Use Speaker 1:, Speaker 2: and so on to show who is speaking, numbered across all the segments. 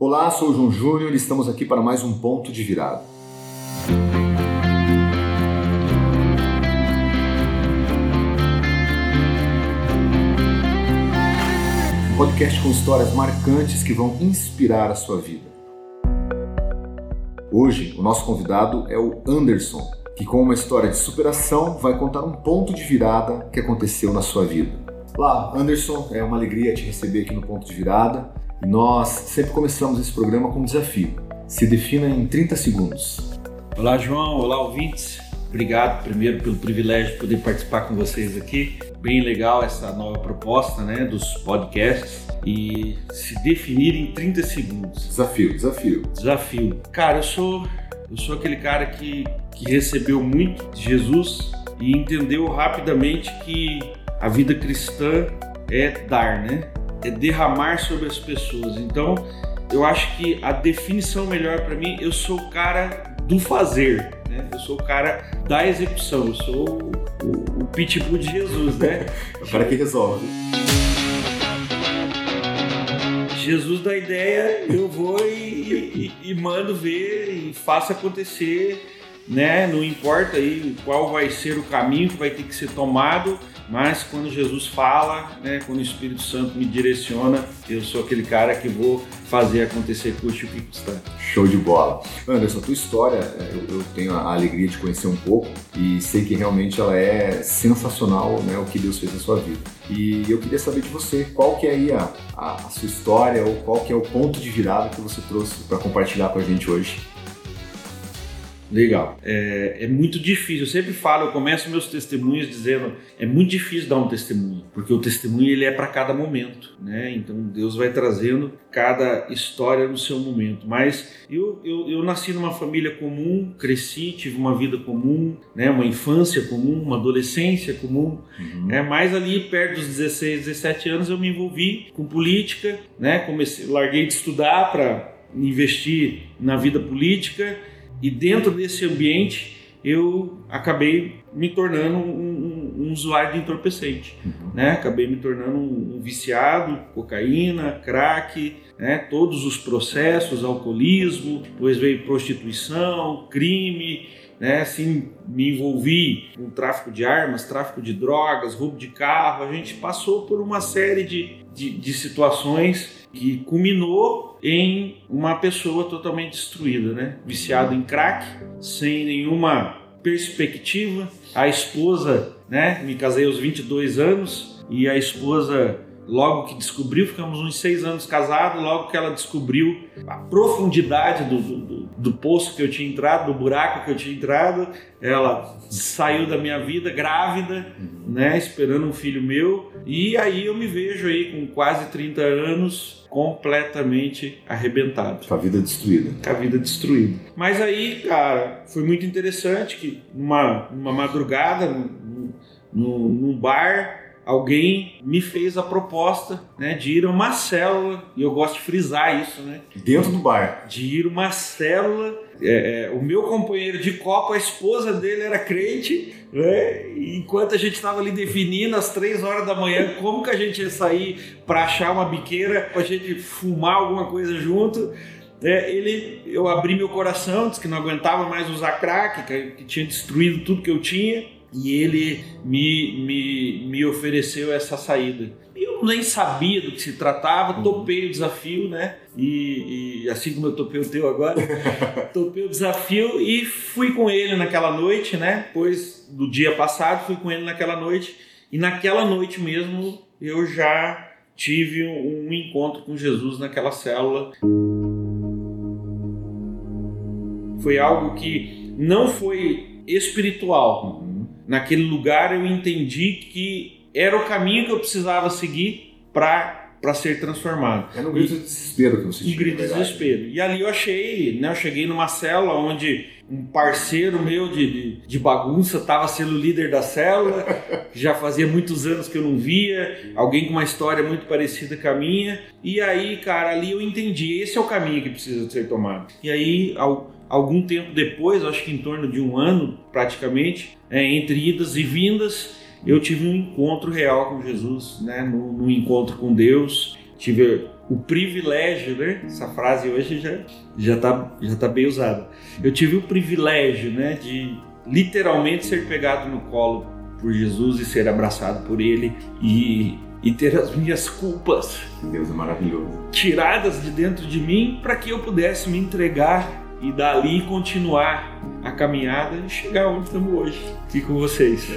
Speaker 1: Olá, sou o João Júnior e estamos aqui para mais um ponto de virada. Um podcast com histórias marcantes que vão inspirar a sua vida. Hoje, o nosso convidado é o Anderson, que com uma história de superação vai contar um ponto de virada que aconteceu na sua vida. Olá, Anderson, é uma alegria te receber aqui no ponto de virada. Nós sempre começamos esse programa com um desafio. Se defina em 30 segundos.
Speaker 2: Olá, João. Olá, ouvintes. Obrigado primeiro pelo privilégio de poder participar com vocês aqui. Bem legal essa nova proposta, né, dos podcasts e se definir em 30 segundos.
Speaker 1: Desafio, desafio.
Speaker 2: Desafio. Cara, eu sou eu sou aquele cara que que recebeu muito de Jesus e entendeu rapidamente que a vida cristã é dar, né? É derramar sobre as pessoas. Então, eu acho que a definição melhor para mim, eu sou o cara do fazer, né? Eu sou o cara da execução, eu sou o, o, pitbull de Jesus, né?
Speaker 1: é o cara que resolve.
Speaker 2: Jesus dá ideia, eu vou e, e, e mando ver e faço acontecer, né? Não importa aí qual vai ser o caminho que vai ter que ser tomado, mas quando Jesus fala, né, quando o Espírito Santo me direciona, eu sou aquele cara que vou fazer acontecer custe o que custar.
Speaker 1: Show de bola. Anderson, a tua história, é, eu, eu, tenho a alegria de conhecer um pouco e sei que realmente ela é sensacional, né, o que Deus fez na sua vida. E eu queria saber de você, qual que é aí a, a, a sua história ou qual que é o ponto de virada que você trouxe para compartilhar com a gente hoje?
Speaker 2: Legal. É, é, muito difícil. Eu sempre falo, eu começo meus testemunhos dizendo, é muito difícil dar um testemunho, porque o testemunho ele é para cada momento, né? Então Deus vai trazendo cada história no seu momento. Mas eu, eu, eu nasci numa família comum, cresci, tive uma vida comum, né? Uma infância comum, uma adolescência comum. Uhum. Né? Mas ali perto dos 16, 17 anos eu me envolvi com política, né? Comecei, larguei de estudar para investir na vida política e dentro desse ambiente eu acabei me tornando um, um, um usuário de entorpecente, uhum. né? Acabei me tornando um, um viciado, cocaína, crack, né? Todos os processos, alcoolismo, depois veio prostituição, crime, né? Assim, me envolvi com tráfico de armas, tráfico de drogas, roubo de carro. A gente passou por uma série de, de, de situações que culminou em uma pessoa totalmente destruída, né? Viciado em crack, sem nenhuma perspectiva. A esposa, né? Me casei aos 22 anos e a esposa logo que descobriu, ficamos uns seis anos casados, logo que ela descobriu a profundidade do, do, do, poço que eu tinha entrado, do buraco que eu tinha entrado, ela saiu da minha vida grávida, né, esperando um filho meu, e aí eu me vejo aí com quase 30 anos completamente arrebentado.
Speaker 1: Com a vida destruída.
Speaker 2: Com a vida destruída. Mas aí, cara, foi muito interessante que numa, numa madrugada, num, num bar, alguém me fez a proposta né, de ir a uma célula, e eu gosto de frisar isso, né?
Speaker 1: Dentro do bar.
Speaker 2: De ir a uma célula. É, é, o meu companheiro de copo, a esposa dele era crente, né? enquanto a gente estava ali definindo às três horas da manhã como que a gente ia sair para achar uma biqueira, para a gente fumar alguma coisa junto. É, ele, eu abri meu coração, disse que não aguentava mais usar crack, que, que tinha destruído tudo que eu tinha e ele me, me, me ofereceu essa saída. Eu nem sabia do que se tratava, uhum. topei o desafio, né? E, e, assim como eu topei o teu agora, topei o desafio e fui com ele naquela noite, né? Depois do dia passado, fui com ele naquela noite. E naquela noite mesmo eu já tive um encontro com Jesus naquela célula. Foi algo que não foi espiritual, naquele lugar eu entendi que era o caminho que eu precisava seguir para para ser transformado.
Speaker 1: Era um grito de desespero que você tinha.
Speaker 2: Um grito de desespero. E ali eu achei, né, eu cheguei numa célula onde um parceiro meu de, de, de bagunça estava sendo líder da célula, já fazia muitos anos que eu não via, alguém com uma história muito parecida com a minha. E aí, cara, ali eu entendi, esse é o caminho que precisa ser tomado. E aí, ao, algum tempo depois, acho que em torno de um ano praticamente, é, entre idas e vindas, eu tive um encontro real com Jesus, né? no, no encontro com Deus. Tive o privilégio, né? Essa frase hoje já já tá já tá bem usada. Eu tive o privilégio, né, de literalmente ser pegado no colo por Jesus e ser abraçado por ele e e ter as minhas culpas
Speaker 1: Deus é maravilhoso.
Speaker 2: tiradas de dentro de mim para que eu pudesse me entregar e dali continuar a caminhada e chegar onde estamos hoje. Aqui com vocês.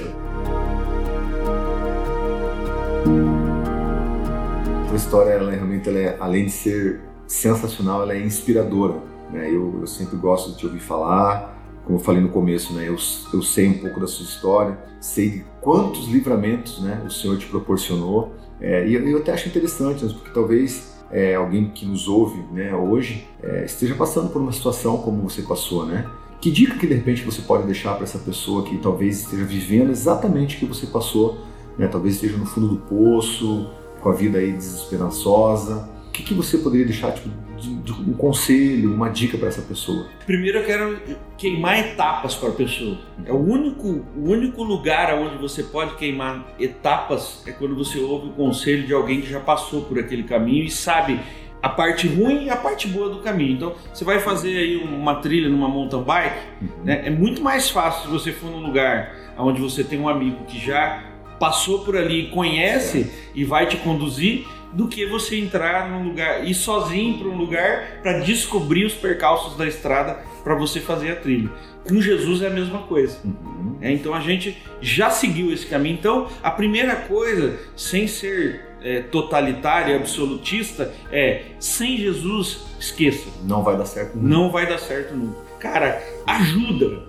Speaker 1: A história, ela, realmente, ela é, além de ser sensacional, ela é inspiradora. Né? Eu, eu sempre gosto de te ouvir falar. Como eu falei no começo, né? eu, eu sei um pouco da sua história, sei de quantos livramentos né, o Senhor te proporcionou. É, e eu, eu até acho interessante, né, porque talvez é, alguém que nos ouve né, hoje é, esteja passando por uma situação como você passou, né? Que dica que de repente você pode deixar para essa pessoa que talvez esteja vivendo exatamente o que você passou, né? Talvez esteja no fundo do poço, com a vida aí desesperançosa. O que, que você poderia deixar tipo, de, de um conselho, uma dica para essa pessoa?
Speaker 2: Primeiro eu quero queimar etapas para a pessoa. É o único, o único lugar onde você pode queimar etapas é quando você ouve o conselho de alguém que já passou por aquele caminho e sabe a parte ruim e a parte boa do caminho. Então, você vai fazer aí uma trilha numa mountain bike, uhum. né? é muito mais fácil se você for num lugar onde você tem um amigo que já passou por ali conhece e vai te conduzir do que você entrar num lugar ir sozinho para um lugar para descobrir os percalços da estrada para você fazer a trilha. Com Jesus é a mesma coisa. Uhum. É, então a gente já seguiu esse caminho. Então a primeira coisa, sem ser é, totalitária, absolutista, é sem Jesus esqueça.
Speaker 1: Não vai dar certo.
Speaker 2: Nunca. Não vai dar certo nunca. Cara, ajuda,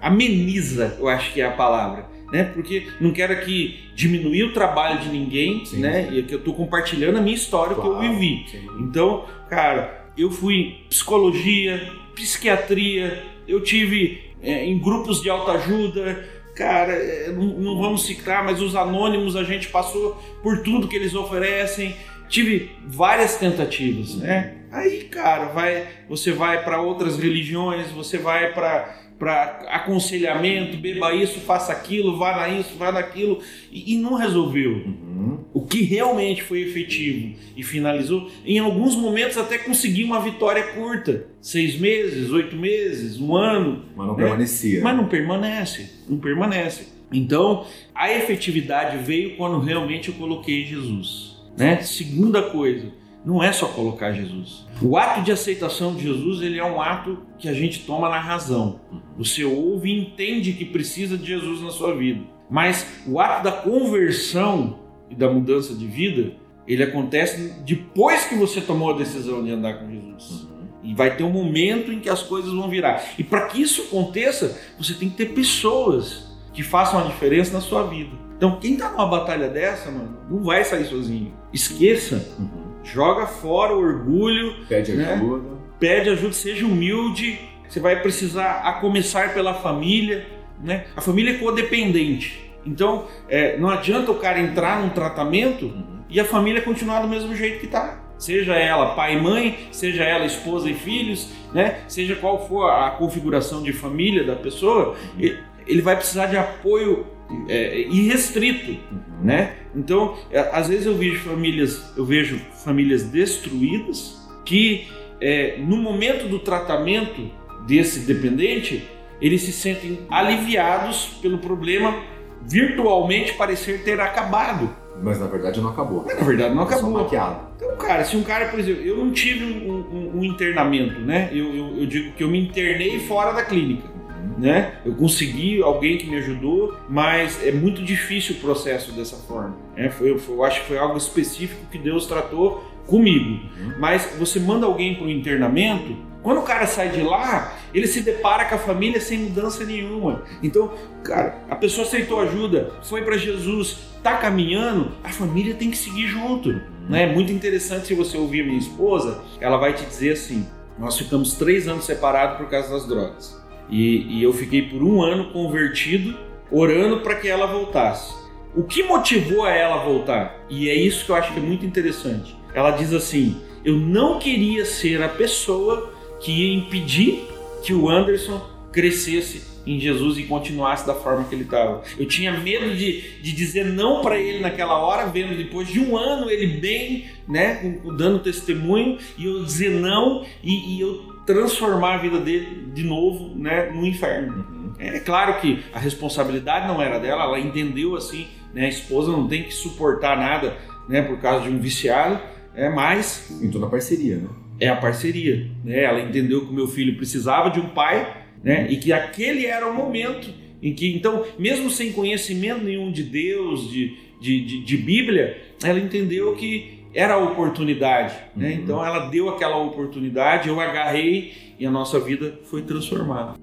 Speaker 2: ameniza, eu acho que é a palavra né? Porque não quero aqui diminuir o trabalho de ninguém, sim, né? Sim. E que eu estou compartilhando a minha história claro, que eu vivi. Sim. Então, cara, eu fui em psicologia, psiquiatria, eu tive é, em grupos de autoajuda, cara, é, não, não, vamos citar, mas os anônimos a gente passou por tudo que eles oferecem. Tive várias tentativas, né? Aí, cara, vai, você vai para outras religiões, você vai para para aconselhamento, beba isso, faça aquilo, vá na isso, vá naquilo, e, e não resolveu. Uhum. O que realmente foi efetivo e finalizou, em alguns momentos até conseguiu uma vitória curta, seis meses, oito meses, um ano.
Speaker 1: Mas não né? permanecia.
Speaker 2: Mas não permanece, não permanece. Então, a efetividade veio quando realmente eu coloquei Jesus. Né? Segunda coisa, não é só colocar Jesus. O ato de aceitação de Jesus ele é um ato que a gente toma na razão. Você ouve e entende que precisa de Jesus na sua vida. Mas o ato da conversão e da mudança de vida, ele acontece depois que você tomou a decisão de andar com Jesus. E vai ter um momento em que as coisas vão virar. E para que isso aconteça, você tem que ter pessoas que façam a diferença na sua vida. Então, quem está numa batalha dessa, mano, não vai sair sozinho. Esqueça. Uhum joga fora o orgulho.
Speaker 1: Pede né? ajuda.
Speaker 2: Pede ajuda, seja humilde. Você vai precisar, a começar pela família. Né? A família é codependente. Então, é, não adianta o cara entrar num tratamento uhum. e a família continuar do mesmo jeito que está. Seja ela pai e mãe, seja ela esposa e filhos, né? seja qual for a configuração de família da pessoa, uhum. ele vai precisar de apoio é, irrestrito, uhum. né? Então, é, às vezes eu vejo famílias, eu vejo famílias destruídas que é, no momento do tratamento desse dependente, eles se sentem aliviados pelo problema virtualmente parecer ter acabado.
Speaker 1: Mas na verdade não acabou.
Speaker 2: Mas na verdade não é acabou.
Speaker 1: Maquiado.
Speaker 2: Então, cara, se um cara, por exemplo, eu não tive um, um, um internamento, né? Eu, eu, eu digo que eu me internei fora da clínica né? Eu consegui alguém que me ajudou, mas é muito difícil o processo dessa forma. É, foi, foi, eu acho que foi algo específico que Deus tratou comigo. Uhum. Mas você manda alguém para o internamento, quando o cara sai de lá, ele se depara com a família sem mudança nenhuma. Então, cara, a pessoa aceitou ajuda, foi para Jesus, tá caminhando, a família tem que seguir junto. Uhum. Né? É muito interessante se você ouvir minha esposa, ela vai te dizer assim: nós ficamos três anos separados por causa das drogas. E, e eu fiquei por um ano convertido, orando para que ela voltasse. O que motivou a ela voltar? E é isso que eu acho que é muito interessante. Ela diz assim: Eu não queria ser a pessoa que ia impedir que o Anderson crescesse em Jesus e continuasse da forma que ele estava. Eu tinha medo de, de dizer não para ele naquela hora, vendo depois de um ano ele bem, né, dando testemunho, e eu dizer não e, e eu transformar a vida dele de novo, né, no inferno. Uhum. É claro que a responsabilidade não era dela, ela entendeu assim, né, a esposa não tem que suportar nada, né, por causa de um viciado, é mais.
Speaker 1: Então na parceria, né?
Speaker 2: É a parceria, né? Ela entendeu que o meu filho precisava de um pai né? E que aquele era o momento em que, então, mesmo sem conhecimento nenhum de Deus, de, de, de, de Bíblia, ela entendeu que era a oportunidade, né? Uhum. Então ela deu aquela oportunidade, eu agarrei e a nossa vida foi transformada.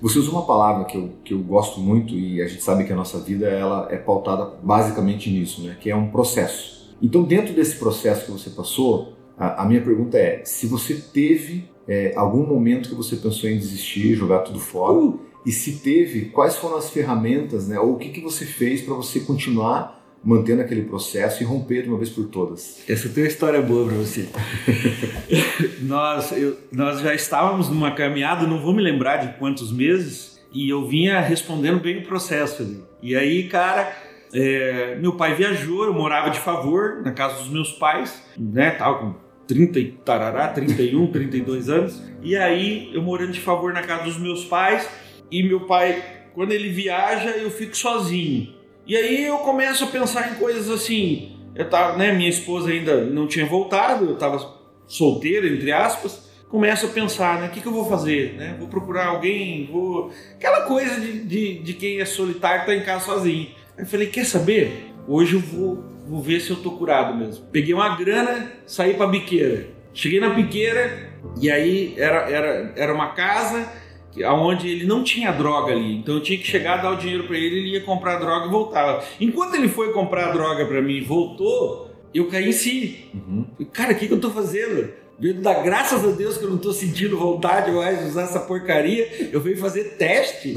Speaker 1: Você usa uma palavra que eu, que eu gosto muito e a gente sabe que a nossa vida ela é pautada basicamente nisso, né? Que é um processo. Então, dentro desse processo que você passou, a, a minha pergunta é: se você teve é, algum momento que você pensou em desistir, jogar tudo fora? Uh. E se teve, quais foram as ferramentas, né? Ou o que, que você fez para você continuar mantendo aquele processo e romper de uma vez por todas?
Speaker 2: Essa tem uma história boa para você. nós, eu, nós já estávamos numa caminhada, não vou me lembrar de quantos meses, e eu vinha respondendo bem o processo ali. E aí, cara, é, meu pai viajou, eu morava de favor na casa dos meus pais, né? Tava com 30 e tarará, 31, 32 anos. E aí eu morando de favor na casa dos meus pais e meu pai, quando ele viaja, eu fico sozinho. E aí eu começo a pensar em coisas assim. Eu tava, né, minha esposa ainda não tinha voltado, eu estava solteiro, entre aspas. Começo a pensar, né, o que, que eu vou fazer, né? Vou procurar alguém, vou aquela coisa de, de, de quem é solitário está em casa sozinho. Aí eu falei, quer saber? Hoje eu vou vou ver se eu tô curado mesmo. Peguei uma grana, saí pra biqueira. Cheguei na biqueira e aí era, era, era uma casa onde ele não tinha droga ali. Então eu tinha que chegar, dar o dinheiro para ele, ele ia comprar droga e voltava. Enquanto ele foi comprar droga para mim e voltou, eu caí em si. Uhum. Cara, o que, que eu tô fazendo? Dar graças a Deus que eu não tô sentindo vontade mais de usar essa porcaria, eu venho fazer teste.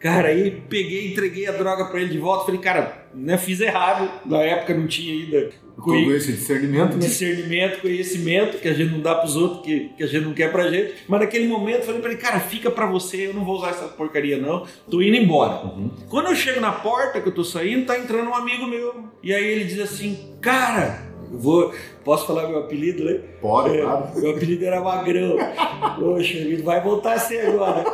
Speaker 2: Cara, aí peguei, entreguei a droga para ele de volta. Falei, cara, né, fiz errado. Na época não tinha ainda.
Speaker 1: Todo esse discernimento,
Speaker 2: né? Discernimento, conhecimento, que a gente não dá pros outros, que, que a gente não quer pra gente. Mas naquele momento eu falei pra ele, cara, fica pra você, eu não vou usar essa porcaria não. Tô indo embora. Uhum. Quando eu chego na porta que eu tô saindo, tá entrando um amigo meu. E aí ele diz assim, cara, vou, posso falar meu apelido, né?
Speaker 1: Pode, é, claro.
Speaker 2: Meu apelido era Magrão. Poxa, ele vai voltar a ser agora.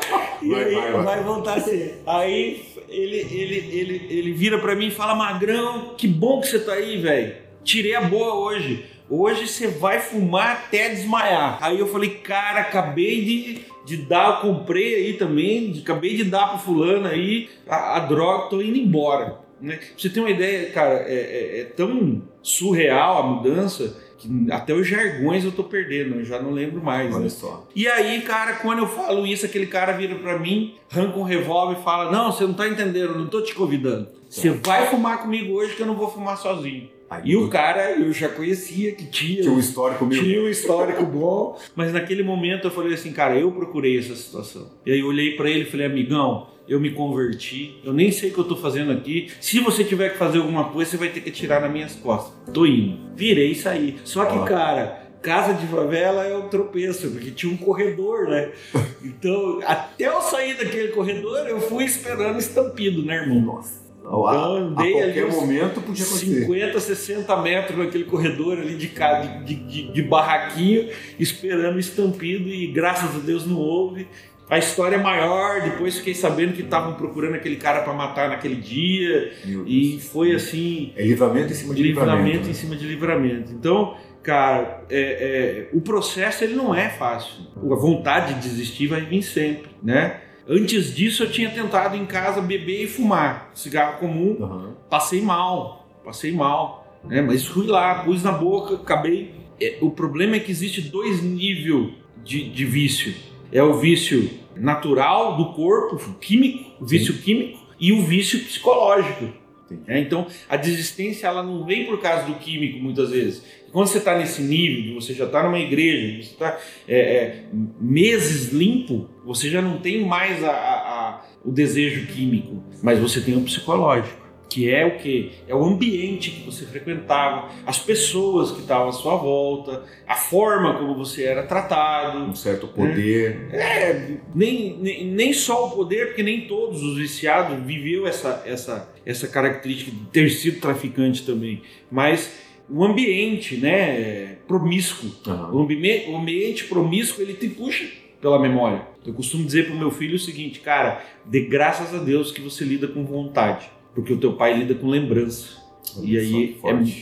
Speaker 2: E vai, aí, vai, vai. vai, voltar a ser. Aí ele, ele, ele, ele vira pra mim e fala: Magrão, que bom que você tá aí, velho. Tirei a boa hoje. Hoje você vai fumar até desmaiar. Aí eu falei, cara, acabei de, de dar, eu comprei aí também, acabei de dar pro fulano aí a, a droga, tô indo embora. Né? Pra você ter uma ideia, cara, é, é, é, tão surreal a mudança que até os jargões eu tô perdendo, eu já não lembro mais. Olha né? só. E aí, cara, quando eu falo isso, aquele cara vira para mim, arranca um revólver e fala: Não, você não tá entendendo, eu não tô te convidando. Você vai fumar comigo hoje que eu não vou fumar sozinho. Aí, e o cara eu já conhecia que tinha.
Speaker 1: Tinha um histórico meu.
Speaker 2: Tinha um histórico bom. Mas naquele momento eu falei assim, cara, eu procurei essa situação. E aí eu olhei para ele e falei, amigão, eu me converti, eu nem sei o que eu tô fazendo aqui. Se você tiver que fazer alguma coisa, você vai ter que tirar nas minhas costas. Tô indo. Virei e saí. Só que, cara, casa de favela é um tropeço, porque tinha um corredor, né? Então, até eu sair daquele corredor, eu fui esperando estampido, né, irmão?
Speaker 1: Nossa. Então, a, a qualquer momento podia acontecer.
Speaker 2: 50, 60 metros naquele corredor ali de, de, de, de barraquinho, esperando estampido e graças a Deus não houve. A história é maior, depois fiquei sabendo que estavam procurando aquele cara para matar naquele dia. E foi assim.
Speaker 1: É livramento em cima de livramento. Livramento
Speaker 2: né? em cima de livramento. Então, cara, é, é, o processo ele não é fácil. A vontade de desistir vai vir sempre, né? Antes disso, eu tinha tentado em casa beber e fumar cigarro comum. Uhum. Passei mal, passei mal, né? Mas fui lá, pus na boca, acabei. É, o problema é que existe dois níveis de, de vício. É o vício natural do corpo, químico, o vício Sim. químico, e o vício psicológico. É, então, a desistência ela não vem por causa do químico muitas vezes. Quando você está nesse nível, você já está numa igreja, você está é, é, meses limpo, você já não tem mais a, a, a, o desejo químico, mas você tem o psicológico. Que é o que? É o ambiente que você frequentava, as pessoas que estavam à sua volta, a forma como você era tratado.
Speaker 1: Um certo poder.
Speaker 2: Né? É, nem, nem, nem só o poder, porque nem todos os viciados viveu essa, essa, essa característica de ter sido traficante também, mas o ambiente, né, promíscuo, uhum. o, ambiente, o ambiente promíscuo ele te puxa pela memória. Eu costumo dizer para o meu filho o seguinte, cara, dê graças a Deus que você lida com vontade porque o teu pai lida com lembrança. Olha e aí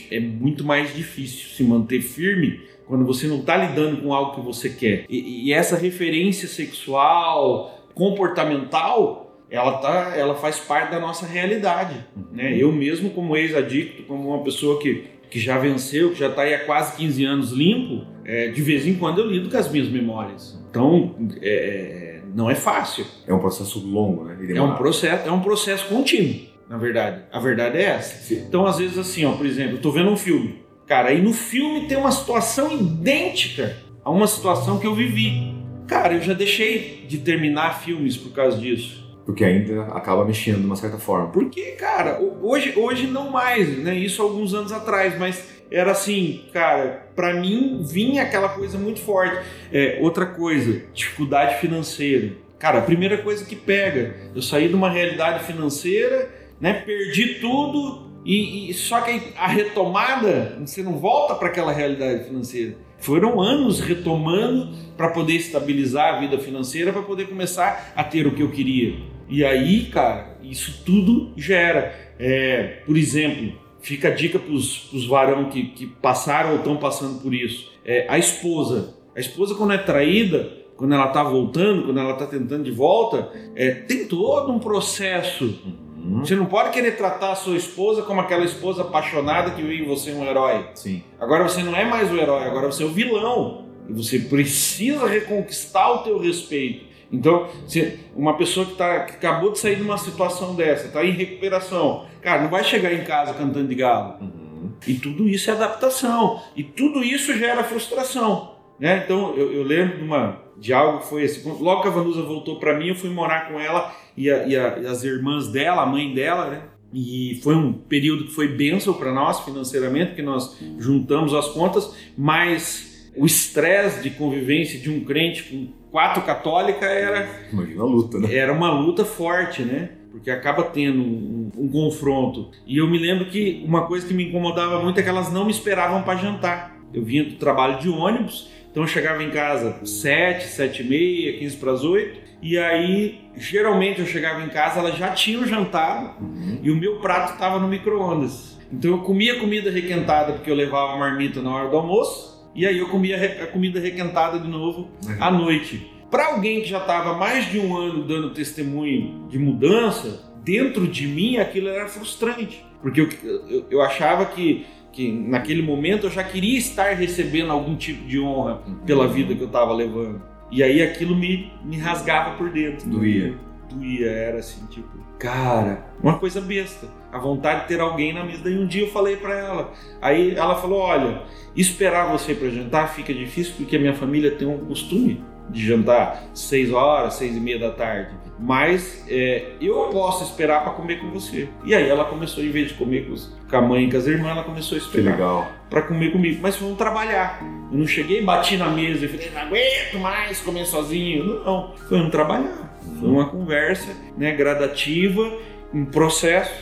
Speaker 2: é, é, muito mais difícil se manter firme quando você não está lidando com algo que você quer. E, e, essa referência sexual, comportamental, ela, tá, ela faz parte da nossa realidade. Uhum. Né? Eu mesmo, como ex-adicto, como uma pessoa que, que já venceu, que já está aí há quase 15 anos limpo, é, de vez em quando eu lido com as minhas memórias. Então, é, é não é fácil.
Speaker 1: É um processo longo, né?
Speaker 2: É um processo, é um processo contínuo na verdade. A verdade é essa. Sim. Então, às vezes, assim, ó, por exemplo, eu tô vendo um filme. Cara, aí no filme tem uma situação idêntica a uma situação que eu vivi. Cara, eu já deixei de terminar filmes por causa disso.
Speaker 1: Porque ainda acaba mexendo de uma certa forma.
Speaker 2: Porque, cara, hoje, hoje não mais, né? Isso alguns anos atrás, mas era assim, cara, para mim vinha aquela coisa muito forte. É, outra coisa, dificuldade financeira. Cara, a primeira coisa que pega, eu saí de uma realidade financeira né? Perdi tudo e, e só que a retomada você não volta para aquela realidade financeira. Foram anos retomando para poder estabilizar a vida financeira, para poder começar a ter o que eu queria. E aí, cara, isso tudo gera. É, por exemplo, fica a dica para os varão que, que passaram ou estão passando por isso. É, a esposa. A esposa, quando é traída, quando ela está voltando, quando ela está tentando de volta, é, tem todo um processo Uhum. Você não pode querer tratar a sua esposa como aquela esposa apaixonada que viu em você um herói.
Speaker 1: Sim.
Speaker 2: Agora você não é mais o herói, agora você é o vilão. E você precisa reconquistar o teu respeito. Então, se uma pessoa que, tá, que acabou de sair de uma situação dessa, está em recuperação, cara, não vai chegar em casa cantando de galo. Uhum. E tudo isso é adaptação. E tudo isso gera frustração. Né? Então, eu, eu lembro de, uma, de algo foi assim. Logo que a Vanusa voltou para mim, eu fui morar com ela e, a, e, a, e as irmãs dela, a mãe dela, né? E foi um período que foi benção para nós financeiramente, que nós juntamos as contas, mas o estresse de convivência de um crente com quatro católicas era.
Speaker 1: Imagina a luta, né?
Speaker 2: Era uma luta forte, né? Porque acaba tendo um, um, confronto. E eu me lembro que uma coisa que me incomodava muito é que elas não me esperavam para jantar. Eu vinha do trabalho de ônibus, então eu chegava em casa sete, sete e meia, quinze para as oito e aí, geralmente eu chegava em casa, ela já tinha jantado uhum. e o meu prato estava no micro-ondas. Então eu comia comida requentada porque eu levava a marmita na hora do almoço e aí eu comia a comida requentada de novo uhum. à noite. Para alguém que já estava mais de um ano dando testemunho de mudança, dentro de mim aquilo era frustrante, porque eu, eu, eu achava que, que naquele momento eu já queria estar recebendo algum tipo de honra pela vida que eu estava levando. E aí aquilo me, me rasgava por dentro.
Speaker 1: Doía.
Speaker 2: Doía, era assim, tipo, cara, uma coisa besta. A vontade de ter alguém na mesa. Daí um dia eu falei para ela. Aí ela falou: Olha, esperar você para jantar fica difícil porque a minha família tem um costume de jantar seis horas, seis e meia da tarde. Mas é, eu posso esperar para comer com você. E aí ela começou, em vez de comer com, a mãe e com as irmãs, ela começou a esperar para comer comigo. Mas vamos trabalhar. Eu não cheguei, bati na mesa e falei, não aguento mais comer sozinho. Não, foi um trabalhar. Foi uma conversa né, gradativa, um processo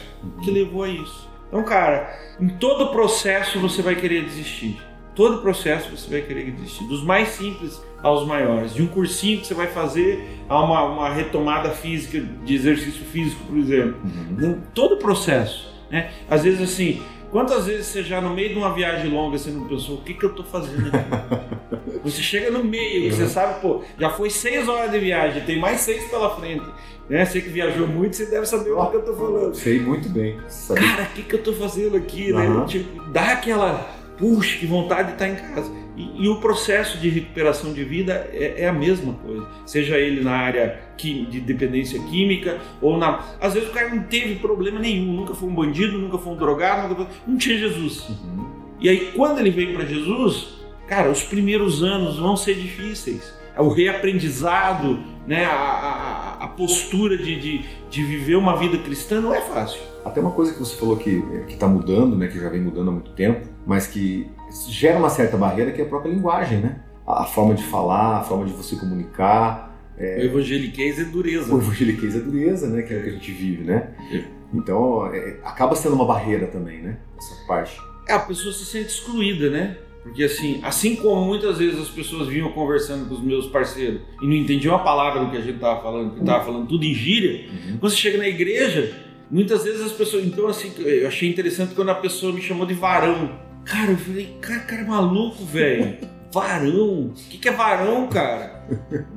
Speaker 2: que levou a isso. Então, cara, em todo processo você vai querer desistir. Todo processo você vai querer desistir. Dos mais simples aos maiores. De um cursinho que você vai fazer a uma, uma retomada física, de exercício físico, por exemplo. Uhum. Todo o processo. Né? Às vezes, assim, quantas vezes você já no meio de uma viagem longa você não pensou, o que, que eu estou fazendo aqui? você chega no meio, uhum. você sabe, pô, já foi seis horas de viagem, tem mais seis pela frente. Né? Você que viajou muito, você deve saber o que eu estou falando.
Speaker 1: Sei muito bem.
Speaker 2: Sabe? Cara, o que, que eu estou fazendo aqui? Uhum. Né? Tipo, dá aquela, puxa, que vontade de estar em casa. E, e, o processo de recuperação de vida é, é, a mesma coisa, seja ele na área de dependência química ou na. Às vezes o cara não teve problema nenhum, nunca foi um bandido, nunca foi um drogado, nunca foi... não tinha Jesus. Uhum. E aí quando ele veio para Jesus, cara, os primeiros anos vão ser difíceis. É o reaprendizado, né, a, a, a postura de, de, de viver uma vida cristã não é fácil.
Speaker 1: Até uma coisa que você falou que está mudando, né, que já vem mudando há muito tempo, mas que gera uma certa barreira que é a própria linguagem, né? A, forma de falar, a forma de você comunicar.
Speaker 2: É... O evangeliquez é dureza.
Speaker 1: O evangeliquez é dureza, né? Que é o que a gente vive, né? É. Então, é, acaba sendo uma barreira também, né? Essa parte.
Speaker 2: É, a pessoa se sente excluída, né? Porque assim, assim como muitas vezes as pessoas vinham conversando com os meus parceiros e não entendiam a palavra do que a gente estava falando, que estava falando tudo em gíria, uhum. quando você chega na igreja, muitas vezes as pessoas. Então, assim, eu achei interessante quando a pessoa me chamou de varão. Cara, eu falei, cara, cara é maluco, velho. Varão? O que, que é varão, cara?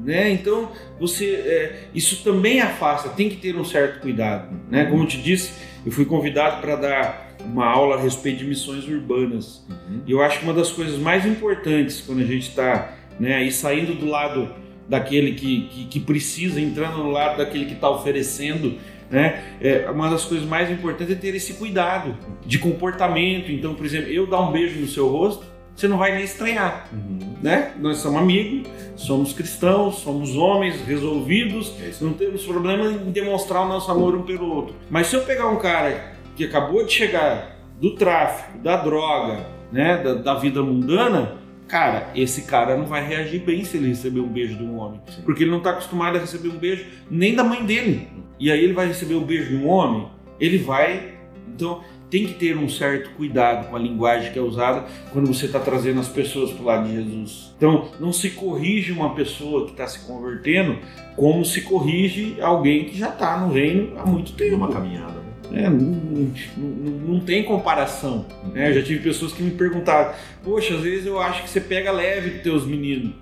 Speaker 2: né? Então, você. É, isso também afasta, tem que ter um certo cuidado. Né? Como eu te disse, eu fui convidado para dar uma aula a respeito de missões urbanas. Uhum. E eu acho que uma das coisas mais importantes quando a gente está né, aí saindo do lado daquele que, que, que, precisa, entrando no lado daquele que está oferecendo, né, é, uma das coisas mais importantes é ter esse cuidado de comportamento. Então, por exemplo, eu dar um beijo no seu rosto, você não vai nem estranhar, uhum. né? Nós somos amigos, somos cristãos, somos homens resolvidos, é não temos problema em demonstrar o nosso amor um pelo outro. Mas se eu pegar um cara que acabou de chegar do tráfico, da droga, né, da, da vida mundana, cara, esse cara não vai reagir bem se ele receber um beijo de um homem, Sim. porque ele não está acostumado a receber um beijo nem da mãe dele. E aí ele vai receber o beijo de um homem, ele vai, então tem que ter um certo cuidado com a linguagem que é usada quando você está trazendo as pessoas para o lado de Jesus. Então, não se corrige uma pessoa que está se convertendo como se corrige alguém que já está no reino há muito tempo.
Speaker 1: Uma caminhada.
Speaker 2: É, não, não, não, tem comparação. Né? Eu já tive pessoas que me perguntaram: Poxa, às vezes eu acho que você pega leve com teus meninos.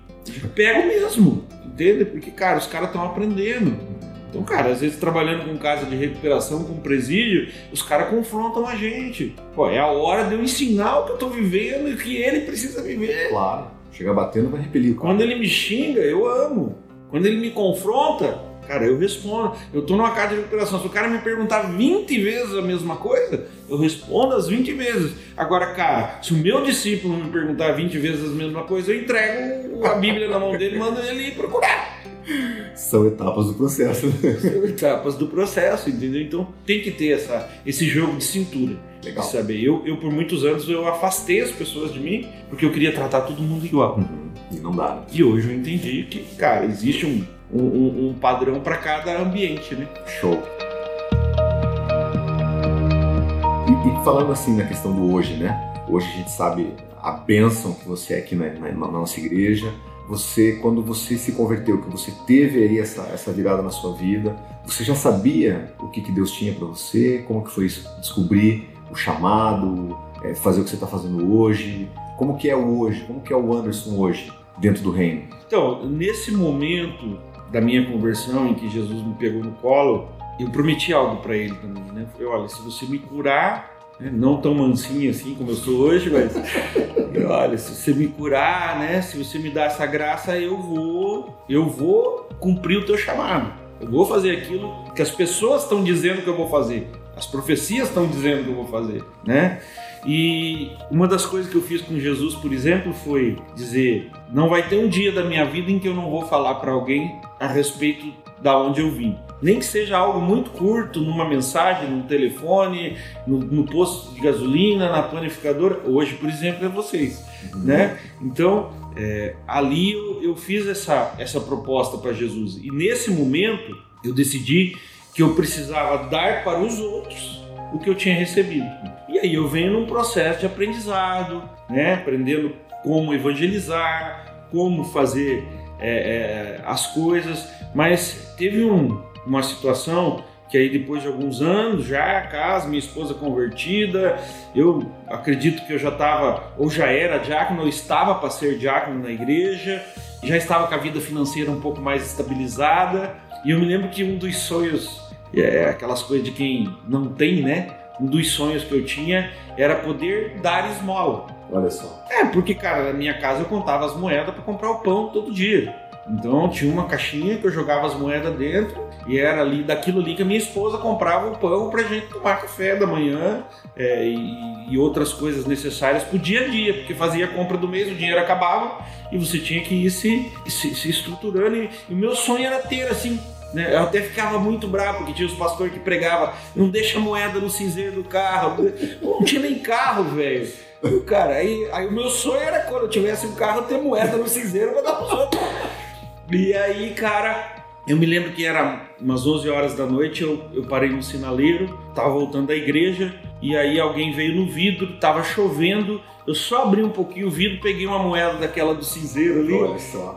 Speaker 2: Pego mesmo, entende? Porque, cara, os caras estão aprendendo. Então, cara, às vezes trabalhando com casa de recuperação, com presídio, os caras confrontam a gente. Pô, é a hora de eu ensinar o que eu tô vivendo e que ele precisa viver.
Speaker 1: Claro. Chegar batendo vai repelir.
Speaker 2: Quando ele me xinga, eu amo. Quando ele me confronta, Cara, eu respondo. Eu tô numa casa de recuperação. Se o cara me perguntar 20 vezes a mesma coisa, eu respondo as 20 vezes. Agora, cara, se o meu discípulo me perguntar 20 vezes a mesma coisa, eu entrego a Bíblia na mão dele e mando ele ir procurar.
Speaker 1: São etapas do processo.
Speaker 2: São etapas do processo, entendeu? Então tem que ter essa, esse jogo de cintura. Legal. De saber. Eu, eu, por muitos anos, eu afastei as pessoas de mim porque eu queria tratar todo mundo igual.
Speaker 1: Uhum. E não dá.
Speaker 2: E hoje eu entendi que, cara, existe um um, um, um padrão para cada ambiente, né?
Speaker 1: Show. E, e, falando assim na questão do hoje, né? Hoje a gente sabe a bênção que você é aqui na, na, na nossa igreja. Você, quando você se converteu, que você teve aí essa, essa virada na sua vida, você já sabia o que, que Deus tinha para você? Como que foi isso? Descobrir o chamado, é, fazer o que você está fazendo hoje? Como que é o hoje? Como que é o Anderson hoje dentro do reino?
Speaker 2: Então, nesse momento, da minha conversão, em que Jesus me pegou no colo, eu prometi algo para ele também, né? Eu falei, olha, se você me curar, né? não tão mansinho assim como eu sou hoje, mas olha, se você me curar, né? Se você me dar essa graça, eu vou, eu vou cumprir o teu chamado. Eu vou fazer aquilo que as pessoas estão dizendo que eu vou fazer. As profecias estão dizendo que eu vou fazer, né? E uma das coisas que eu fiz com Jesus, por exemplo, foi dizer: não vai ter um dia da minha vida em que eu não vou falar para alguém a respeito da onde eu vim. Nem que seja algo muito curto, numa mensagem, num telefone, no, no posto de gasolina, na planificadora. Hoje, por exemplo, é vocês, uhum. né? Então, é, ali eu, eu fiz essa, essa proposta para Jesus. E nesse momento, eu decidi que eu precisava dar para os outros o que eu tinha recebido. E aí eu venho num processo de aprendizado, né? aprendendo como evangelizar, como fazer é, é, as coisas, mas teve um, uma situação que aí depois de alguns anos já casa, minha esposa convertida, eu acredito que eu já estava ou já era diácono ou estava para ser diácono na igreja, já estava com a vida financeira um pouco mais estabilizada e eu me lembro que um dos sonhos é aquelas coisas de quem não tem, né? Um dos sonhos que eu tinha era poder dar esmola.
Speaker 1: Olha só.
Speaker 2: É, porque, cara, na minha casa eu contava as moedas para comprar o pão todo dia. Então tinha uma caixinha que eu jogava as moedas dentro e era ali daquilo ali que a minha esposa comprava o pão pra gente tomar café da manhã é, e, e, outras coisas necessárias pro dia a dia, porque fazia a compra do mês, o dinheiro acabava e você tinha que ir se, se, se estruturando. E, o meu sonho era ter assim Né? Eu até ficava muito bravo, porque tinha os pastores que pregavam, não deixa moeda no cinzeiro do carro. Não tinha nem carro, velho. Cara, aí, aí o meu sonho era quando eu tivesse um carro ter moeda no cinzeiro pra dar pros outros. E aí, cara, eu me lembro que era umas 11 horas da noite, eu, eu parei no sinaleiro, tava voltando da igreja, e aí alguém veio no vidro, tava chovendo, eu só abri um pouquinho o vidro, peguei uma moeda daquela do cinzeiro ali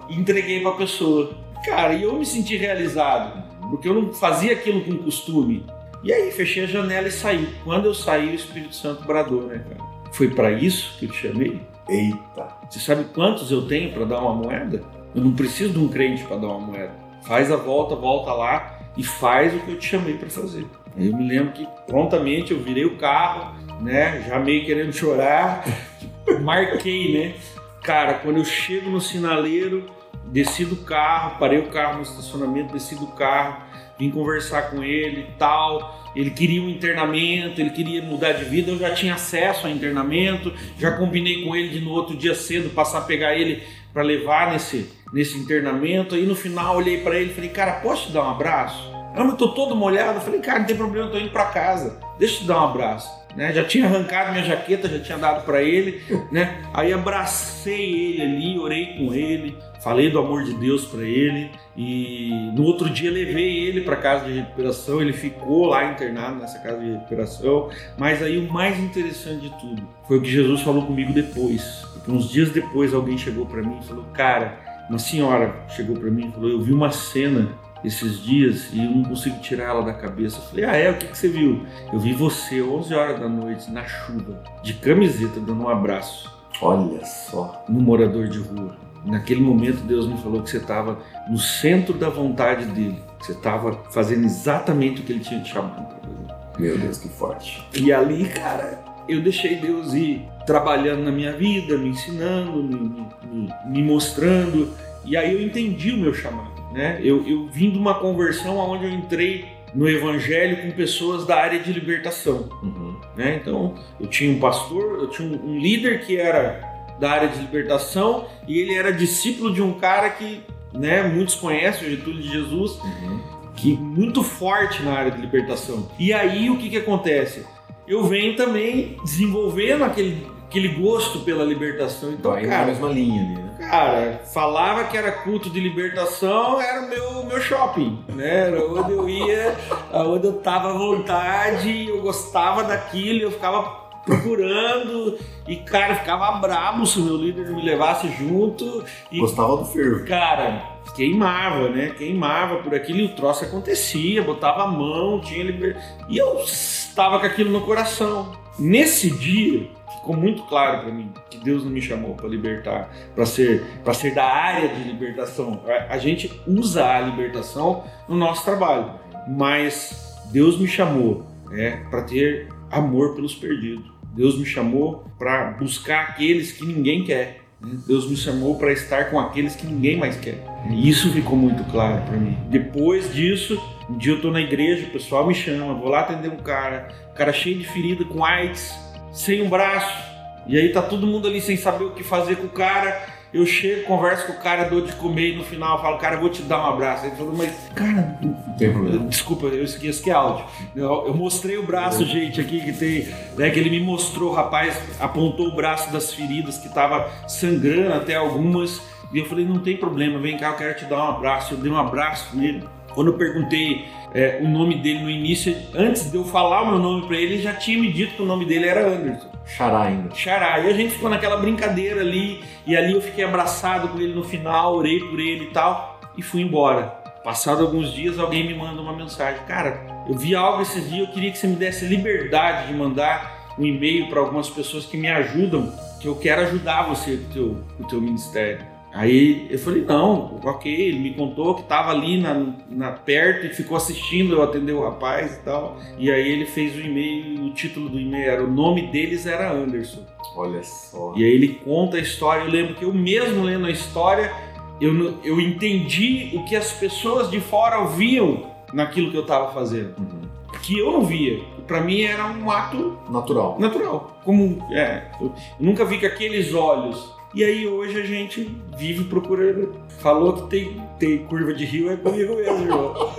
Speaker 2: e entreguei pra pessoa. Cara, e eu me senti realizado, porque eu não fazia aquilo com costume. E aí fechei a janela e saí. Quando eu saí, o Espírito Santo bradou, né, cara? Foi para isso que eu te chamei?
Speaker 1: Eita!
Speaker 2: Você sabe quantos eu tenho para dar uma moeda? Eu não preciso de um crente para dar uma moeda. Faz a volta, volta lá e faz o que eu te chamei para fazer. Eu me lembro que prontamente eu virei o carro, né? Já meio querendo chorar, marquei, né? Cara, quando eu chego no sinaleiro, desci do carro, parei o carro no estacionamento, desci do carro, vim conversar com ele e tal. Ele queria um internamento, ele queria mudar de vida, eu já tinha acesso a internamento, já combinei com ele de no outro dia cedo passar a pegar ele para levar nesse, nesse internamento. Aí no final olhei para ele e falei, cara, posso te dar um abraço? Ah, mas tô todo molhado. Eu falei, cara, não tem problema, eu tô indo para casa, deixa eu te dar um abraço. Né? Já tinha arrancado minha jaqueta, já tinha dado para ele, né? Aí abracei ele ali, orei com ele, falei do amor de Deus para ele e no outro dia levei ele para casa de recuperação, ele ficou lá internado nessa casa de recuperação. Mas aí o mais interessante de tudo foi o que Jesus falou comigo depois. Porque uns dias depois alguém chegou para mim e falou: "Cara, uma senhora chegou para mim e falou: "Eu vi uma cena esses dias e eu não consigo tirar ela da cabeça. Eu falei, ah é? O que, que você viu? Eu vi você 11 horas da noite na chuva, de camiseta, dando um abraço.
Speaker 1: Olha só.
Speaker 2: No morador de rua. Naquele momento Deus me falou que você estava no centro da vontade dele. Você estava fazendo exatamente o que ele tinha te chamado para fazer.
Speaker 1: Meu Deus, que forte.
Speaker 2: E ali, cara, eu deixei Deus ir trabalhando na minha vida, me ensinando, me, me, me mostrando. E aí eu entendi o meu chamado. Né? Eu, eu vim de uma conversão onde eu entrei no evangelho com pessoas da área de libertação. Uhum. Né? Então, eu tinha um pastor, eu tinha um, um, líder que era da área de libertação e ele era discípulo de um cara que né, muitos conhecem, o Getúlio de Jesus, uhum. que muito forte na área de libertação. E aí, o que, que acontece? Eu venho também desenvolvendo aquele aquele gosto pela libertação. Então,
Speaker 1: Vai
Speaker 2: cara,
Speaker 1: na mesma linha ali, né?
Speaker 2: Cara, falava que era culto de libertação, era o meu, meu shopping, né? Era onde eu ia, onde eu tava à vontade, eu gostava daquilo, eu ficava procurando e, cara, ficava bravo se o meu líder me levasse junto. E,
Speaker 1: Gostava do fervo.
Speaker 2: Cara, queimava, né? Queimava por aquilo e o troço acontecia, botava a mão, tinha liberdade. E eu estava com aquilo no coração. Nesse dia, ficou muito claro para mim que Deus não me chamou para libertar, para ser, para ser da área de libertação. A gente usa a libertação no nosso trabalho, mas Deus me chamou né, para ter amor pelos perdidos. Deus me chamou para buscar aqueles que ninguém quer. Né? Deus me chamou para estar com aqueles que ninguém mais quer. Isso ficou muito claro para mim. Depois disso, um dia eu estou na igreja, o pessoal me chama, vou lá atender um cara, cara cheio de ferida, com AIDS, sem um braço. E aí tá todo mundo ali sem saber o que fazer com o cara. Eu chego, converso com o cara, dou de comer e no final falo, cara, eu vou te dar um abraço. Ele falou, mas, cara,
Speaker 1: tem problema.
Speaker 2: desculpa, eu esqueço que é áudio. Eu, eu mostrei o braço, gente, aqui que tem, né, que ele me mostrou, o rapaz apontou o braço das feridas que tava sangrando até algumas. E eu falei, não tem problema, vem cá, eu quero te dar um abraço. Eu dei um abraço nele. Quando eu perguntei é, o nome dele no início, antes de eu falar o meu nome para ele, ele já tinha me dito que o nome dele era Anderson.
Speaker 1: Xará ainda.
Speaker 2: Xará. E a gente ficou naquela brincadeira ali, e ali eu fiquei abraçado com ele no final, orei por ele e tal, e fui embora. Passado alguns dias, alguém me manda uma mensagem. Cara, eu vi algo esses dias, eu queria que você me desse liberdade de mandar um e-mail para algumas pessoas que me ajudam, que eu quero ajudar você com o teu, com o teu ministério. Aí eu falei, não, ok, ele me contou que estava ali na, na, perto e ficou assistindo eu atender o rapaz e tal. E aí ele fez o e-mail, o título do e-mail era o nome deles era Anderson.
Speaker 1: Olha só.
Speaker 2: E aí ele conta a história, eu lembro que eu mesmo lendo a história, eu, eu entendi o que as pessoas de fora ouviam naquilo que eu estava fazendo. Uhum. Que eu não via. Para mim era um ato
Speaker 1: natural.
Speaker 2: Natural. Como é, eu nunca vi que aqueles olhos e aí hoje a gente vive procurando. Falou que tem, tem curva de rio, é comigo mesmo, irmão.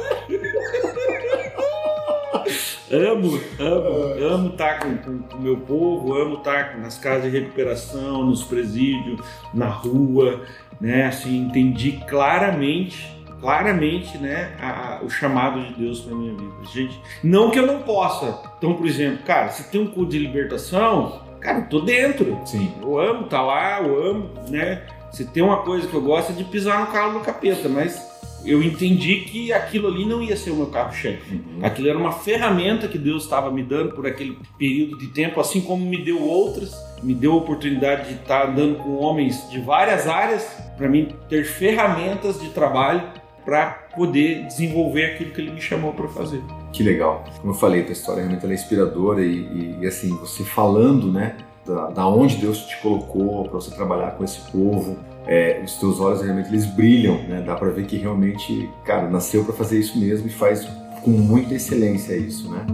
Speaker 2: amo, amo, amo estar com o meu povo, amo estar nas casas de recuperação, nos presídios, na rua, né? Assim, entendi claramente claramente né, a, a, o chamado de Deus para minha vida. Gente, não que eu não possa. Então, por exemplo, cara, se tem um culto de libertação, cara, eu tô dentro.
Speaker 1: Sim.
Speaker 2: Eu amo tá lá, eu amo, né? Se tem uma coisa que eu gosto é de pisar no carro do capeta, mas eu entendi que aquilo ali não ia ser o meu carro-chefe. Uhum. Aquilo era uma ferramenta que Deus estava me dando por aquele período de tempo, assim como me deu outras, me deu a oportunidade de estar andando com homens de várias áreas, para mim ter ferramentas de trabalho para poder desenvolver aquilo que ele me chamou para fazer.
Speaker 1: Que legal. Como eu falei, a história realmente é inspiradora e, e, e assim, você falando, né, da, da onde Deus te colocou para você trabalhar com esse povo, é, os teus olhos realmente eles brilham, né? Dá para ver que realmente, cara, nasceu para fazer isso mesmo e faz com muita excelência isso, né?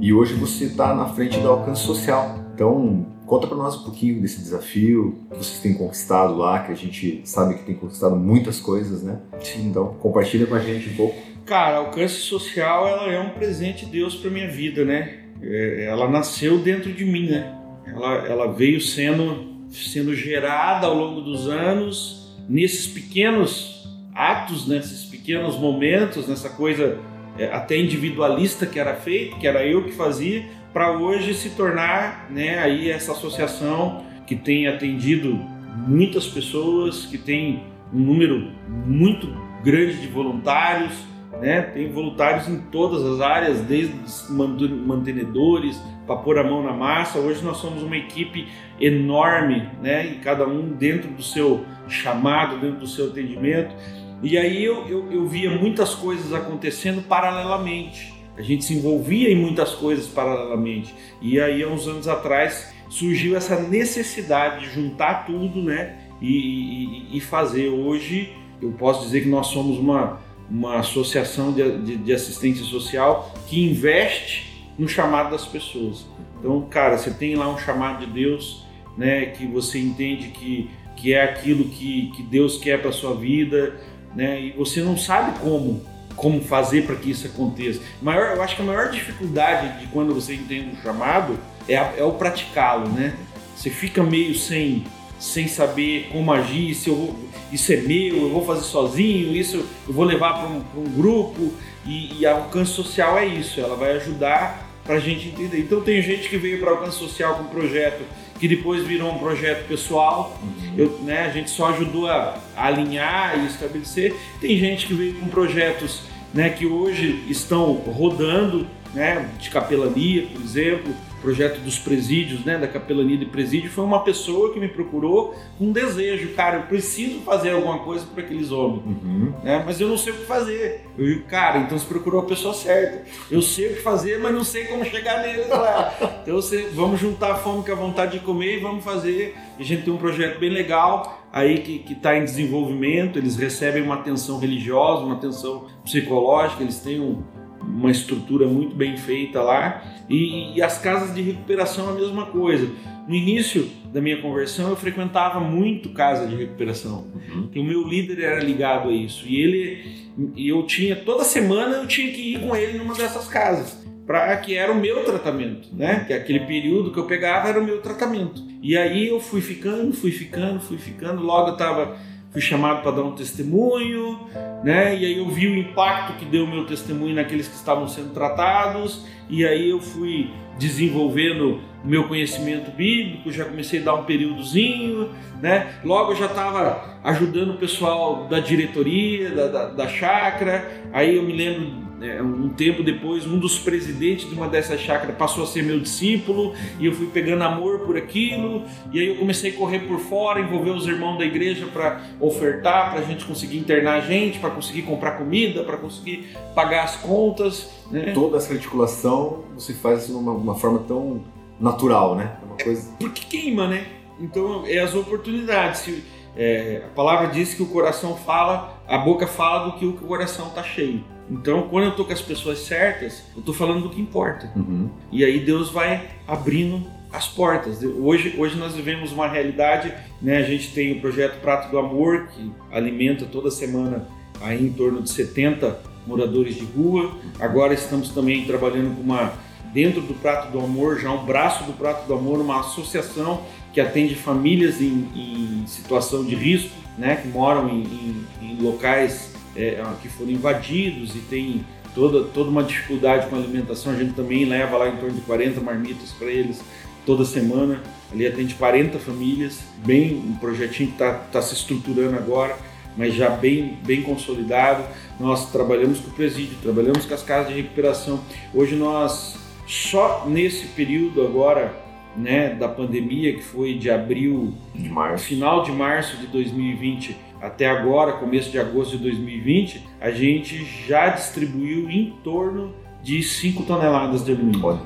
Speaker 1: E hoje você está na frente do alcance social. Então, conta para nós um pouquinho desse desafio que vocês têm conquistado lá, que a gente sabe que tem conquistado muitas coisas, né? Sim. Então, compartilha com a gente um pouco.
Speaker 2: Cara, alcance social ela é um presente de Deus para minha vida, né? É, ela nasceu dentro de mim, né? ela, ela veio sendo, sendo gerada ao longo dos anos nesses pequenos atos, nesses pequenos momentos, nessa coisa é, até individualista que era feito, que era eu que fazia, para hoje se tornar né, aí essa associação que tem atendido muitas pessoas, que tem um número muito grande de voluntários, né? Tem voluntários em todas as áreas, desde mantenedores, para pôr a mão na massa. Hoje nós somos uma equipe enorme, né? E cada um dentro do seu chamado, dentro do seu atendimento. E aí eu, eu, eu via muitas coisas acontecendo paralelamente. A gente se envolvia em muitas coisas paralelamente. E aí, há uns anos atrás, surgiu essa necessidade de juntar tudo, né? E, e, e fazer. Hoje, eu posso dizer que nós somos uma, uma associação de, de, de assistência social que investe no chamado das pessoas. Então, cara, você tem lá um chamado de Deus, né, que você entende que, que é aquilo que, que Deus quer para sua vida, né, e você não sabe como como fazer para que isso aconteça. Maior, eu acho que a maior dificuldade de quando você entende o chamado é, a, é o praticá-lo, né? Você fica meio sem sem saber como agir, se eu vou, isso é meu, eu vou fazer sozinho, isso eu vou levar para um, um, grupo e, e alcance social é isso, ela vai ajudar para a gente entender. Então tem gente que veio para alcance social com um projeto que depois virou um projeto pessoal, uhum. eu, né, a gente só ajudou a, a alinhar e estabelecer. Tem gente que veio com projetos né, que hoje estão rodando, né, de capelania, por exemplo, projeto dos presídios, né, da capelania de presídio, foi uma pessoa que me procurou com um desejo, cara, eu preciso fazer alguma coisa para aqueles homens, uhum. né, mas eu não sei o que fazer. Eu digo, cara, então você procurou a pessoa certa. Eu sei o que fazer, mas não sei como chegar neles lá. então você, vamos juntar a fome com a vontade de comer e vamos fazer. A gente tem um projeto bem legal aí que está em desenvolvimento, eles recebem uma atenção religiosa, uma atenção psicológica, eles têm um uma estrutura muito bem feita lá. E, e, as casas de recuperação a mesma coisa. No início da minha conversão, eu frequentava muito casa de recuperação. Uhum. o meu líder era ligado a isso. E ele, eu tinha toda semana eu tinha que ir com ele numa dessas casas, para que era o meu tratamento, né? Que aquele período que eu pegava era o meu tratamento. E aí eu fui ficando, fui ficando, fui ficando. Logo eu estava fui chamado para dar um testemunho, né? E aí eu vi o impacto que deu o meu testemunho naqueles que estavam sendo tratados, e aí eu fui desenvolvendo o meu conhecimento bíblico, já comecei a dar um períodozinho, né? Logo eu já estava ajudando o pessoal da diretoria, da, da, da chácara, aí eu me lembro é, um tempo depois, um dos presidentes de uma dessas chácaras passou a ser meu discípulo e eu fui pegando amor por aquilo. E aí eu comecei a correr por fora, envolver os irmãos da igreja para ofertar, para a gente conseguir internar a gente, para conseguir comprar comida, para conseguir pagar as contas. Né?
Speaker 1: Toda essa articulação você faz de uma, uma forma tão natural, né?
Speaker 2: É uma coisa... É porque queima, né? Então é as oportunidades. É, a palavra diz que o coração fala, a boca fala do que o coração está cheio. Então, quando eu estou com as pessoas certas, eu estou falando do que importa. Uhum. E aí Deus vai abrindo as portas. Hoje, hoje nós vivemos uma realidade, né? A gente tem o projeto Prato do Amor, que alimenta toda semana aí em torno de 70 moradores de rua. Agora estamos também trabalhando com uma dentro do Prato do Amor, já um braço do Prato do Amor, uma associação que atende famílias em, em situação de risco, né, que moram em, em, em locais é, que foram invadidos e tem toda, toda uma dificuldade com a alimentação. A gente também leva lá em torno de 40 marmitas para eles toda semana. Ali atende 40 famílias, bem um projetinho que está tá se estruturando agora, mas já bem, bem consolidado. Nós trabalhamos com o presídio, trabalhamos com as casas de recuperação. Hoje nós, só nesse período agora, né, da pandemia, que foi de abril,
Speaker 1: de março.
Speaker 2: final de março de 2020 até agora, começo de agosto de 2020, a gente já distribuiu em torno de 5 toneladas de alimento.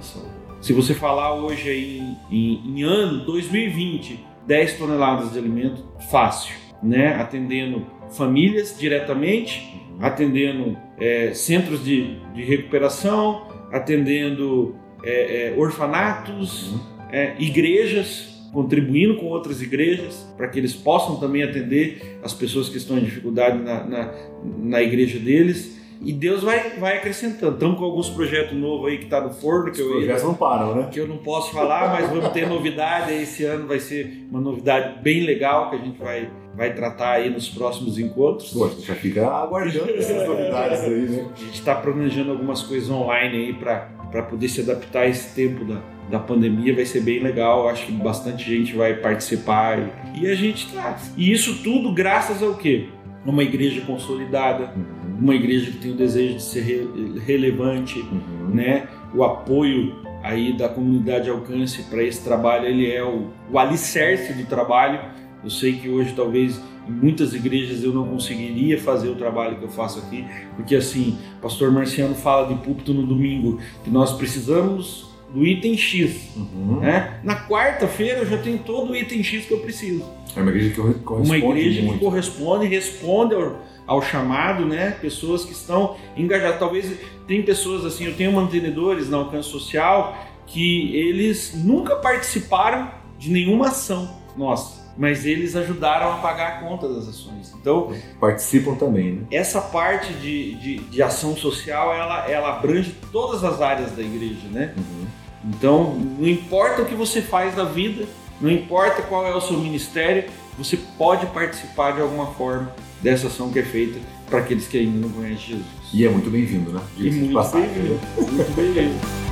Speaker 2: Se você falar hoje aí em, em, ano 2020, 10 toneladas de alimento, fácil, né? Atendendo famílias diretamente, uhum. atendendo é, centros de, de recuperação, atendendo é, é, orfanatos, uhum é, igrejas contribuindo com outras igrejas para que eles possam também atender as pessoas que estão em dificuldade na, na, na igreja deles. E Deus vai, vai acrescentando. Estamos com alguns projetos novos aí que está no forno. Que
Speaker 1: Os eu, projetos não param, né?
Speaker 2: Que eu não posso falar, mas vamos ter novidade. Esse ano vai ser uma novidade bem legal que a gente vai, vai tratar aí nos próximos encontros.
Speaker 1: Pô, já fica aguardando essas novidades aí, né?
Speaker 2: A gente está planejando algumas coisas online aí para poder se adaptar a esse tempo da, da pandemia vai ser bem legal. Acho que bastante gente vai participar e, e a gente tá. E isso tudo graças ao quê? Uma igreja consolidada, uhum. uma igreja que tem o desejo de ser re relevante, uhum. né? O apoio aí da comunidade alcance para esse trabalho, ele é o, o alicerce do trabalho. Eu sei que hoje talvez em muitas igrejas eu não conseguiria fazer o trabalho que eu faço aqui, porque assim, pastor Marciano fala de púlpito no domingo que nós precisamos do item X. Uhum. Né? Na quarta-feira eu já tenho todo o item X que eu preciso.
Speaker 1: É uma igreja que corresponde.
Speaker 2: Uma igreja
Speaker 1: muito.
Speaker 2: que corresponde, responde ao, ao, chamado, né? Pessoas que estão engajadas. Talvez tem pessoas assim, eu tenho mantenedores na alcance social que eles nunca participaram de nenhuma ação nossa. Mas eles ajudaram a pagar a conta das ações. Então
Speaker 1: participam também, né?
Speaker 2: Essa parte de, de, de ação social ela, ela abrange todas as áreas da igreja, né? Uhum. Então, não importa o que você faz da vida, não importa qual é o seu ministério, você pode participar de alguma forma dessa ação que é feita para aqueles que ainda não conhecem Jesus.
Speaker 1: E é muito bem-vindo, né?
Speaker 2: E muito bem-vindo. Muito bem-vindo.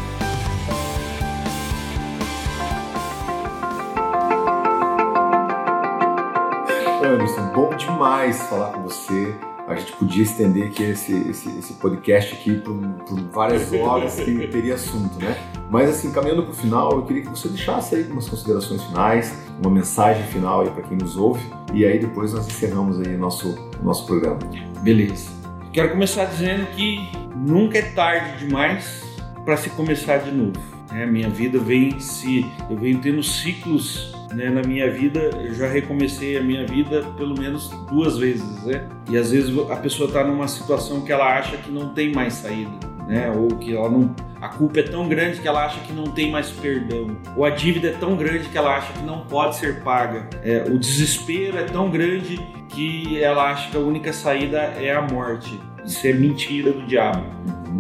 Speaker 1: bom demais falar com você a gente podia estender aqui esse, esse, esse podcast aqui por, por, várias horas que teria assunto, né? Mas assim, caminhando para o final, eu queria que você deixasse aí umas considerações finais, uma mensagem final aí para quem nos ouve, e aí depois nós encerramos aí nosso nosso programa.
Speaker 2: Beleza. Quero começar dizendo que nunca é tarde demais para se começar de novo. É, minha vida vem se eu venho tendo ciclos né, na minha vida, eu já recomecei a minha vida pelo menos duas vezes, né? E às vezes a pessoa está numa situação que ela acha que não tem mais saída, né? Ou que ela não, a culpa é tão grande que ela acha que não tem mais perdão, ou a dívida é tão grande que ela acha que não pode ser paga, é, o desespero é tão grande que ela acha que a única saída é a morte. Isso é mentira do diabo,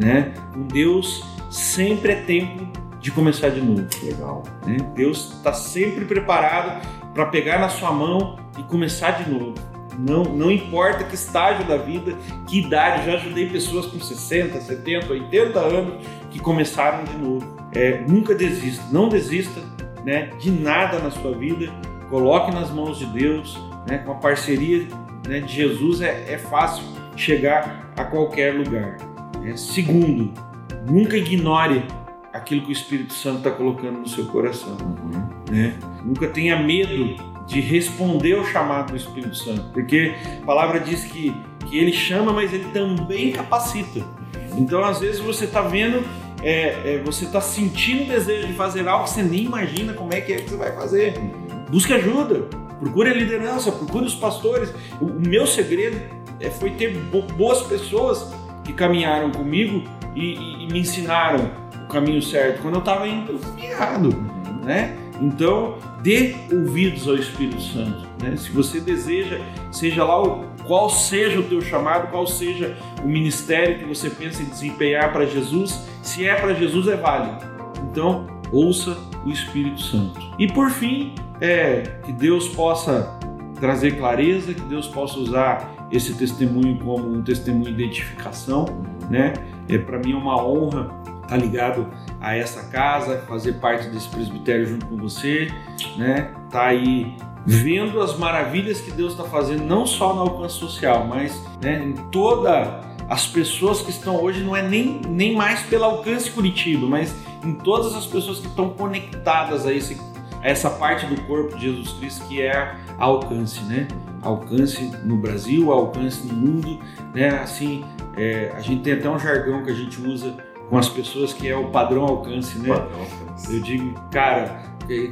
Speaker 2: né? Com Deus sempre é tempo de começar de novo.
Speaker 1: Legal.
Speaker 2: Né? Deus está sempre preparado para pegar na sua mão e começar de novo. Não, não importa que estágio da vida, que idade, já ajudei pessoas com 60, 70, 80 anos que começaram de novo. É, nunca desista, não desista né, de nada na sua vida, coloque nas mãos de Deus, né, com a parceria né, de Jesus é, é fácil chegar a qualquer lugar. É, segundo, nunca ignore aquilo que o Espírito Santo está colocando no seu coração. Uhum. Né? Nunca tenha medo de responder ao chamado do Espírito Santo, porque a palavra diz que, que ele chama, mas ele também capacita. Então, às vezes, você está vendo, é, é, você está sentindo o desejo de fazer algo que você nem imagina como é que, é que você vai fazer. Uhum. Busque ajuda, procure a liderança, procure os pastores. O, o meu segredo é, foi ter boas pessoas que caminharam comigo e, e, e me ensinaram caminho certo, quando eu estava indo errado, né? Então, dê ouvidos ao Espírito Santo, né? Se você deseja, seja lá o, qual seja o teu chamado, qual seja o ministério que você pensa em desempenhar para Jesus, se é para Jesus é válido. Então, ouça o Espírito Santo. E por fim, é que Deus possa trazer clareza, que Deus possa usar esse testemunho como um testemunho de identificação, né? É para mim é uma honra estar ligado a essa casa, fazer parte desse presbitério junto com você, né? Tá aí vendo as maravilhas que Deus está fazendo, não só no alcance social, mas né, em toda as pessoas que estão hoje, não é nem, nem mais pelo alcance Curitiba, mas em todas as pessoas que estão conectadas a, esse, a essa parte do corpo de Jesus Cristo que é alcance, né? Alcance no Brasil, alcance no mundo, né? Assim, é, a gente tem até um jargão que a gente usa com as pessoas que é o padrão alcance, né? Padrão alcance. Eu digo, cara,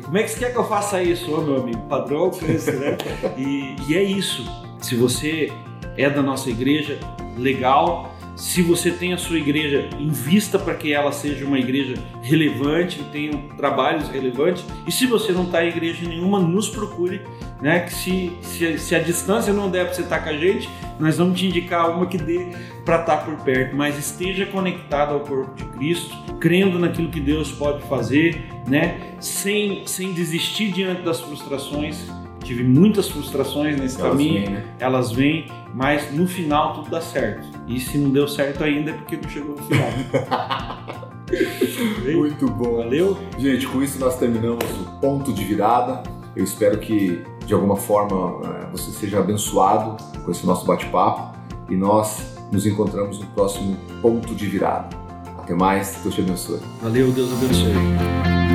Speaker 2: como é que você quer que eu faça isso, ô meu amigo? Padrão alcance, né? e, e é isso. Se você é da nossa igreja, legal. Se você tem a sua igreja, invista para que ela seja uma igreja relevante, tenha trabalhos relevantes. E se você não está em igreja nenhuma, nos procure, né? Que se, se, se a distância não der para você estar tá com a gente, nós vamos te indicar uma que dê para estar tá por perto. Mas esteja conectado ao corpo de Cristo, crendo naquilo que Deus pode fazer, né? Sem, sem desistir diante das frustrações. Tive muitas frustrações nesse elas caminho, vêm, né? elas vêm, mas no final tudo dá certo. E se não deu certo ainda é porque não chegou no final.
Speaker 1: Muito bom.
Speaker 2: Valeu?
Speaker 1: Gente, com isso nós terminamos o ponto de virada. Eu espero que de alguma forma é, você seja abençoado com esse nosso bate-papo e nós nos encontramos no próximo ponto de virada. Até mais, Deus te abençoe.
Speaker 2: Valeu, Deus abençoe.